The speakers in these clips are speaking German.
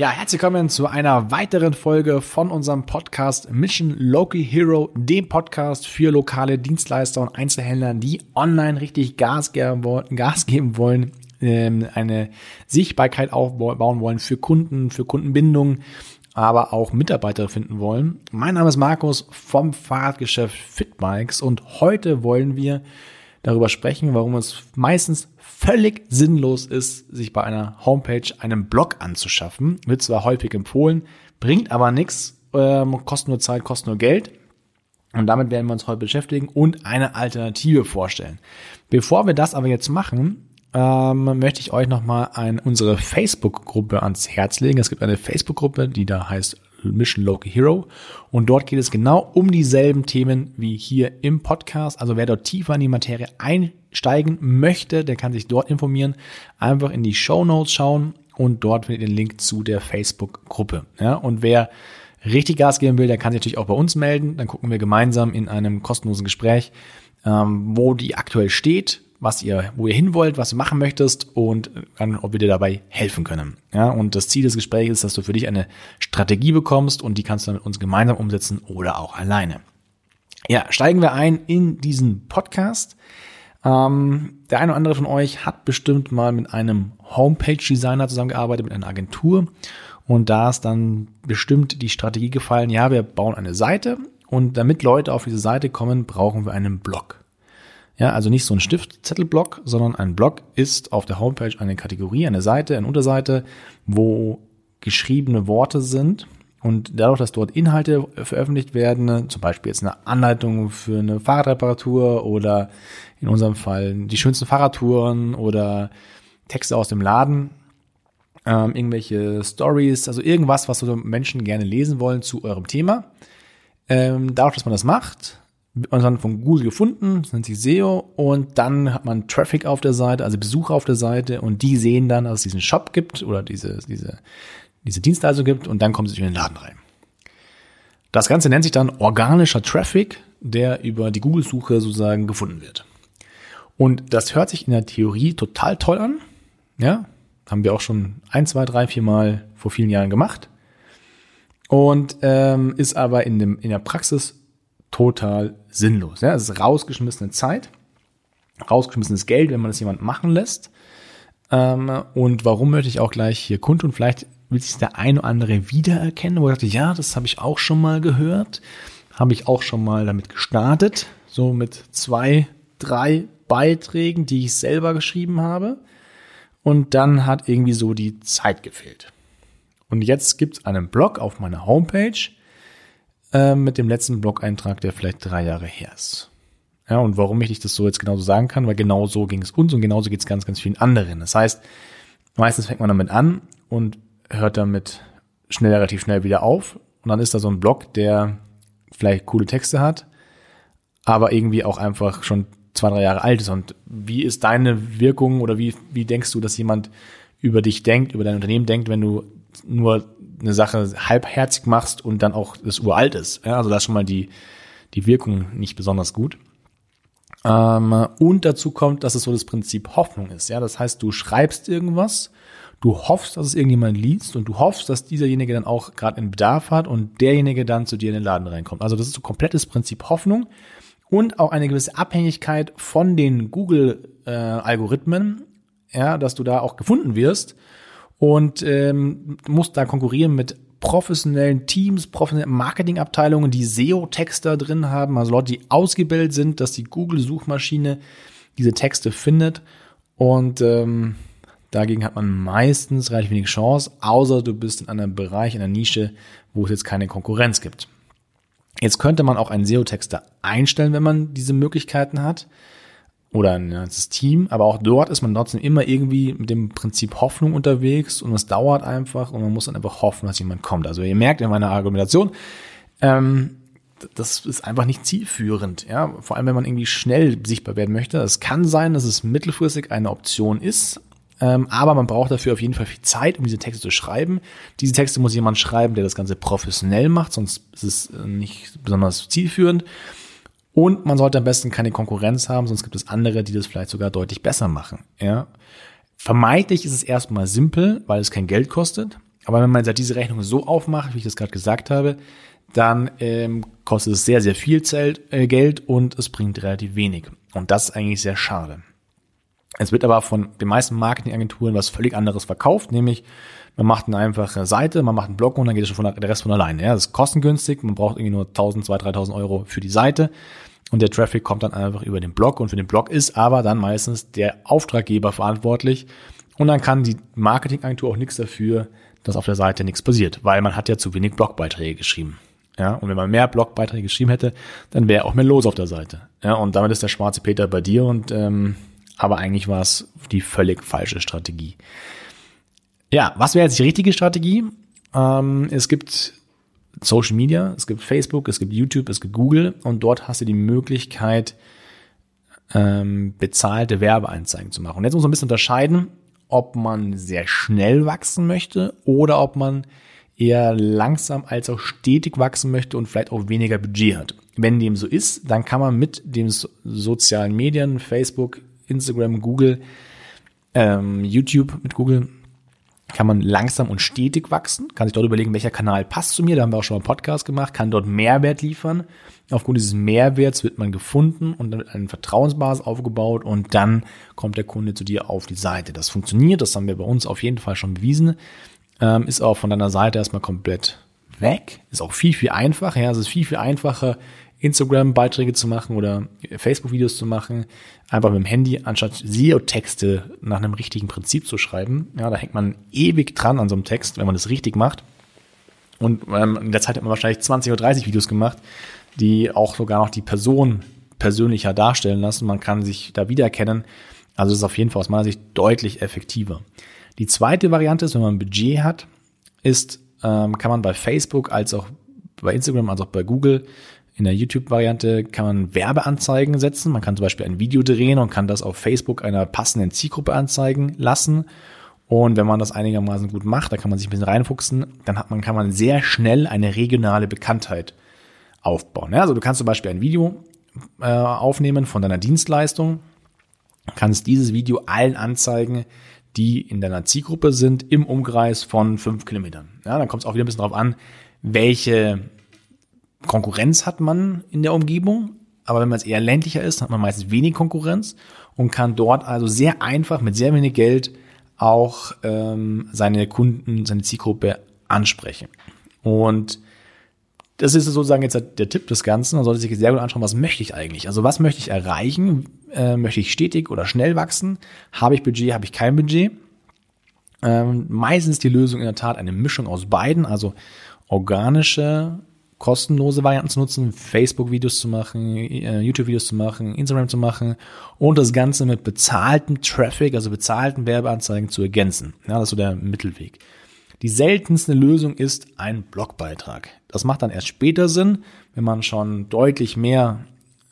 Ja, herzlich willkommen zu einer weiteren Folge von unserem Podcast Mission Local Hero, dem Podcast für lokale Dienstleister und Einzelhändler, die online richtig Gas geben wollen, ähm, eine Sichtbarkeit aufbauen wollen für Kunden, für Kundenbindung, aber auch Mitarbeiter finden wollen. Mein Name ist Markus vom Fahrradgeschäft Fitbikes und heute wollen wir darüber sprechen, warum es meistens völlig sinnlos ist, sich bei einer Homepage einen Blog anzuschaffen. Wird zwar häufig empfohlen, bringt aber nichts, ähm, kostet nur Zeit, kostet nur Geld. Und damit werden wir uns heute beschäftigen und eine Alternative vorstellen. Bevor wir das aber jetzt machen, ähm, möchte ich euch nochmal unsere Facebook-Gruppe ans Herz legen. Es gibt eine Facebook-Gruppe, die da heißt Mission Local Hero. Und dort geht es genau um dieselben Themen wie hier im Podcast. Also wer dort tiefer in die Materie einsteigen möchte, der kann sich dort informieren. Einfach in die Show Notes schauen und dort findet ihr den Link zu der Facebook-Gruppe. Ja, und wer richtig Gas geben will, der kann sich natürlich auch bei uns melden. Dann gucken wir gemeinsam in einem kostenlosen Gespräch, ähm, wo die aktuell steht was ihr, wo ihr hin wollt, was du machen möchtest und dann, ob wir dir dabei helfen können. Ja, und das Ziel des Gesprächs ist, dass du für dich eine Strategie bekommst und die kannst du dann mit uns gemeinsam umsetzen oder auch alleine. Ja, steigen wir ein in diesen Podcast. Ähm, der eine oder andere von euch hat bestimmt mal mit einem Homepage-Designer zusammengearbeitet, mit einer Agentur. Und da ist dann bestimmt die Strategie gefallen, ja, wir bauen eine Seite und damit Leute auf diese Seite kommen, brauchen wir einen Blog. Ja, also nicht so ein Stiftzettelblock, sondern ein Blog ist auf der Homepage eine Kategorie, eine Seite, eine Unterseite, wo geschriebene Worte sind. Und dadurch, dass dort Inhalte veröffentlicht werden, zum Beispiel jetzt eine Anleitung für eine Fahrradreparatur oder in unserem Fall die schönsten Fahrradtouren oder Texte aus dem Laden, ähm, irgendwelche Stories, also irgendwas, was so Menschen gerne lesen wollen zu eurem Thema. Ähm, dadurch, dass man das macht, wird man dann von Google gefunden, das nennt sich SEO, und dann hat man Traffic auf der Seite, also Besucher auf der Seite, und die sehen dann, dass es diesen Shop gibt oder diese, diese, diese Dienstleistung gibt, und dann kommen sie in den Laden rein. Das Ganze nennt sich dann organischer Traffic, der über die Google-Suche sozusagen gefunden wird. Und das hört sich in der Theorie total toll an. Ja, haben wir auch schon ein, zwei, drei, vier Mal vor vielen Jahren gemacht. Und ähm, ist aber in, dem, in der Praxis total sinnlos. Ja, es ist rausgeschmissene Zeit, rausgeschmissenes Geld, wenn man das jemand machen lässt. Ähm, und warum möchte ich auch gleich hier kundtun? Vielleicht will sich der eine oder andere wiedererkennen, wo er dachte, ja, das habe ich auch schon mal gehört, habe ich auch schon mal damit gestartet, so mit zwei, drei Beiträgen, die ich selber geschrieben habe. Und dann hat irgendwie so die Zeit gefehlt. Und jetzt gibt es einen Blog auf meiner Homepage, äh, mit dem letzten Blog-Eintrag, der vielleicht drei Jahre her ist. Ja, und warum ich das so jetzt genauso sagen kann, weil genau so ging es uns und genauso geht es ganz, ganz vielen anderen. Das heißt, meistens fängt man damit an und hört damit schnell, relativ schnell wieder auf. Und dann ist da so ein Blog, der vielleicht coole Texte hat, aber irgendwie auch einfach schon zwei, drei Jahre alt ist. Und wie ist deine Wirkung oder wie, wie denkst du, dass jemand über dich denkt, über dein Unternehmen denkt, wenn du nur eine Sache halbherzig machst und dann auch das uralt ist. Ja, also da ist schon mal die, die Wirkung nicht besonders gut. Ähm, und dazu kommt, dass es so das Prinzip Hoffnung ist. Ja, das heißt, du schreibst irgendwas, du hoffst, dass es irgendjemand liest und du hoffst, dass dieserjenige dann auch gerade einen Bedarf hat und derjenige dann zu dir in den Laden reinkommt. Also das ist so komplettes Prinzip Hoffnung und auch eine gewisse Abhängigkeit von den Google-Algorithmen, äh, ja, dass du da auch gefunden wirst und ähm, muss da konkurrieren mit professionellen Teams, professionellen Marketingabteilungen, die SEO-Texter drin haben, also Leute, die ausgebildet sind, dass die Google-Suchmaschine diese Texte findet. Und ähm, dagegen hat man meistens relativ wenig Chance, außer du bist in einem Bereich, in einer Nische, wo es jetzt keine Konkurrenz gibt. Jetzt könnte man auch einen SEO-Texter einstellen, wenn man diese Möglichkeiten hat oder ein ganzes Team, aber auch dort ist man trotzdem immer irgendwie mit dem Prinzip Hoffnung unterwegs und es dauert einfach und man muss dann einfach hoffen, dass jemand kommt. Also ihr merkt in meiner Argumentation, ähm, das ist einfach nicht zielführend, ja, vor allem wenn man irgendwie schnell sichtbar werden möchte. Es kann sein, dass es mittelfristig eine Option ist, ähm, aber man braucht dafür auf jeden Fall viel Zeit, um diese Texte zu schreiben. Diese Texte muss jemand schreiben, der das Ganze professionell macht, sonst ist es nicht besonders zielführend. Und man sollte am besten keine Konkurrenz haben, sonst gibt es andere, die das vielleicht sogar deutlich besser machen. Ja. Vermeintlich ist es erstmal simpel, weil es kein Geld kostet. Aber wenn man diese Rechnung so aufmacht, wie ich das gerade gesagt habe, dann ähm, kostet es sehr, sehr viel Zelt, äh, Geld und es bringt relativ wenig. Und das ist eigentlich sehr schade. Es wird aber von den meisten Marketingagenturen was völlig anderes verkauft, nämlich man macht eine einfache Seite, man macht einen Blog und dann geht es schon von der Rest von alleine. Ja, das ist kostengünstig, man braucht irgendwie nur 1000, 2000, 3000 Euro für die Seite und der Traffic kommt dann einfach über den Blog und für den Blog ist aber dann meistens der Auftraggeber verantwortlich und dann kann die Marketingagentur auch nichts dafür, dass auf der Seite nichts passiert, weil man hat ja zu wenig Blogbeiträge geschrieben. Ja, und wenn man mehr Blogbeiträge geschrieben hätte, dann wäre auch mehr los auf der Seite. Ja, und damit ist der schwarze Peter bei dir und ähm, aber eigentlich war es die völlig falsche Strategie. Ja, was wäre jetzt die richtige Strategie? Ähm, es gibt Social Media, es gibt Facebook, es gibt YouTube, es gibt Google und dort hast du die Möglichkeit, ähm, bezahlte Werbeanzeigen zu machen. Und jetzt muss man ein bisschen unterscheiden, ob man sehr schnell wachsen möchte oder ob man eher langsam als auch stetig wachsen möchte und vielleicht auch weniger Budget hat. Wenn dem so ist, dann kann man mit den sozialen Medien, Facebook, Instagram, Google, ähm, YouTube mit Google, kann man langsam und stetig wachsen, kann sich dort überlegen, welcher Kanal passt zu mir, da haben wir auch schon mal einen Podcast gemacht, kann dort Mehrwert liefern. Aufgrund dieses Mehrwerts wird man gefunden und dann eine Vertrauensbasis aufgebaut und dann kommt der Kunde zu dir auf die Seite. Das funktioniert, das haben wir bei uns auf jeden Fall schon bewiesen, ähm, ist auch von deiner Seite erstmal komplett weg, ist auch viel, viel einfacher, ja, es ist viel, viel einfacher, Instagram-Beiträge zu machen oder Facebook-Videos zu machen, einfach mit dem Handy, anstatt SEO-Texte nach einem richtigen Prinzip zu schreiben. Ja, da hängt man ewig dran an so einem Text, wenn man das richtig macht. Und ähm, in der Zeit hat man wahrscheinlich 20 oder 30 Videos gemacht, die auch sogar noch die Person persönlicher darstellen lassen. Man kann sich da wiedererkennen. Also ist auf jeden Fall aus meiner Sicht deutlich effektiver. Die zweite Variante ist, wenn man ein Budget hat, ist, ähm, kann man bei Facebook als auch bei Instagram als auch bei Google in der YouTube-Variante kann man Werbeanzeigen setzen. Man kann zum Beispiel ein Video drehen und kann das auf Facebook einer passenden Zielgruppe anzeigen lassen. Und wenn man das einigermaßen gut macht, da kann man sich ein bisschen reinfuchsen, dann hat man, kann man sehr schnell eine regionale Bekanntheit aufbauen. also du kannst zum Beispiel ein Video äh, aufnehmen von deiner Dienstleistung, kannst dieses Video allen anzeigen, die in deiner Zielgruppe sind, im Umkreis von fünf Kilometern. Ja, dann kommt es auch wieder ein bisschen darauf an, welche Konkurrenz hat man in der Umgebung, aber wenn man es eher ländlicher ist, hat man meistens wenig Konkurrenz und kann dort also sehr einfach mit sehr wenig Geld auch ähm, seine Kunden, seine Zielgruppe ansprechen. Und das ist sozusagen jetzt der Tipp des Ganzen. Man sollte sich sehr gut anschauen, was möchte ich eigentlich? Also was möchte ich erreichen? Äh, möchte ich stetig oder schnell wachsen? Habe ich Budget, habe ich kein Budget? Ähm, meistens die Lösung in der Tat eine Mischung aus beiden, also organische kostenlose Varianten zu nutzen, Facebook-Videos zu machen, äh, YouTube-Videos zu machen, Instagram zu machen und das Ganze mit bezahltem Traffic, also bezahlten Werbeanzeigen zu ergänzen. Ja, das ist so der Mittelweg. Die seltenste Lösung ist ein Blogbeitrag. Das macht dann erst später Sinn, wenn man schon deutlich mehr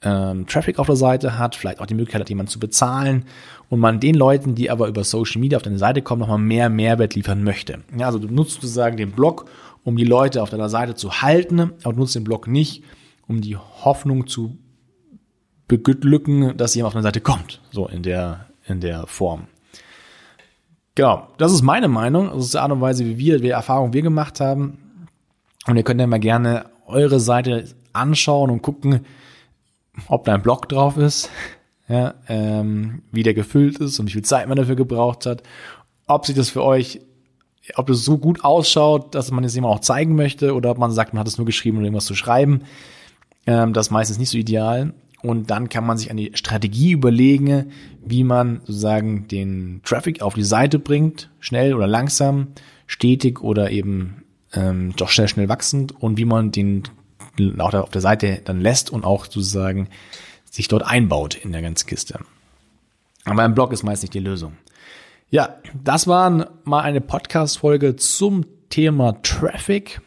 ähm, Traffic auf der Seite hat, vielleicht auch die Möglichkeit hat, jemanden zu bezahlen und man den Leuten, die aber über Social Media auf deine Seite kommen, nochmal mehr Mehrwert liefern möchte. Ja, also du nutzt sozusagen den Blog, um die Leute auf deiner Seite zu halten, aber nutzt den Blog nicht, um die Hoffnung zu beglücken, dass jemand auf deine Seite kommt. So in der, in der Form. Genau, das ist meine Meinung. Das ist die Art und Weise, wie wir, wie Erfahrungen wir gemacht haben. Und ihr könnt ja mal gerne eure Seite anschauen und gucken, ob da ein Blog drauf ist, ja, ähm, wie der gefüllt ist und wie viel Zeit man dafür gebraucht hat, ob sich das für euch ob es so gut ausschaut, dass man es jemand auch zeigen möchte, oder ob man sagt, man hat es nur geschrieben, um irgendwas zu schreiben. Ähm, das ist meistens nicht so ideal. Und dann kann man sich an die Strategie überlegen, wie man sozusagen den Traffic auf die Seite bringt, schnell oder langsam, stetig oder eben ähm, doch schnell, schnell wachsend und wie man den auch auf der Seite dann lässt und auch sozusagen sich dort einbaut in der ganzen Kiste. Aber ein Blog ist meist nicht die Lösung. Ja, das war mal eine Podcast-Folge zum Thema Traffic,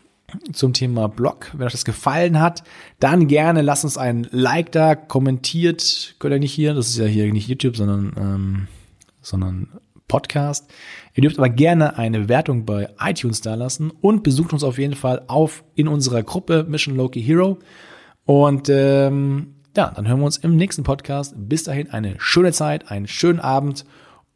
zum Thema Blog. Wenn euch das gefallen hat, dann gerne lasst uns ein Like da, kommentiert, könnt ihr nicht hier, das ist ja hier nicht YouTube, sondern, ähm, sondern Podcast. Ihr dürft aber gerne eine Wertung bei iTunes da lassen und besucht uns auf jeden Fall auf in unserer Gruppe Mission Loki Hero. Und ähm, ja, dann hören wir uns im nächsten Podcast. Bis dahin eine schöne Zeit, einen schönen Abend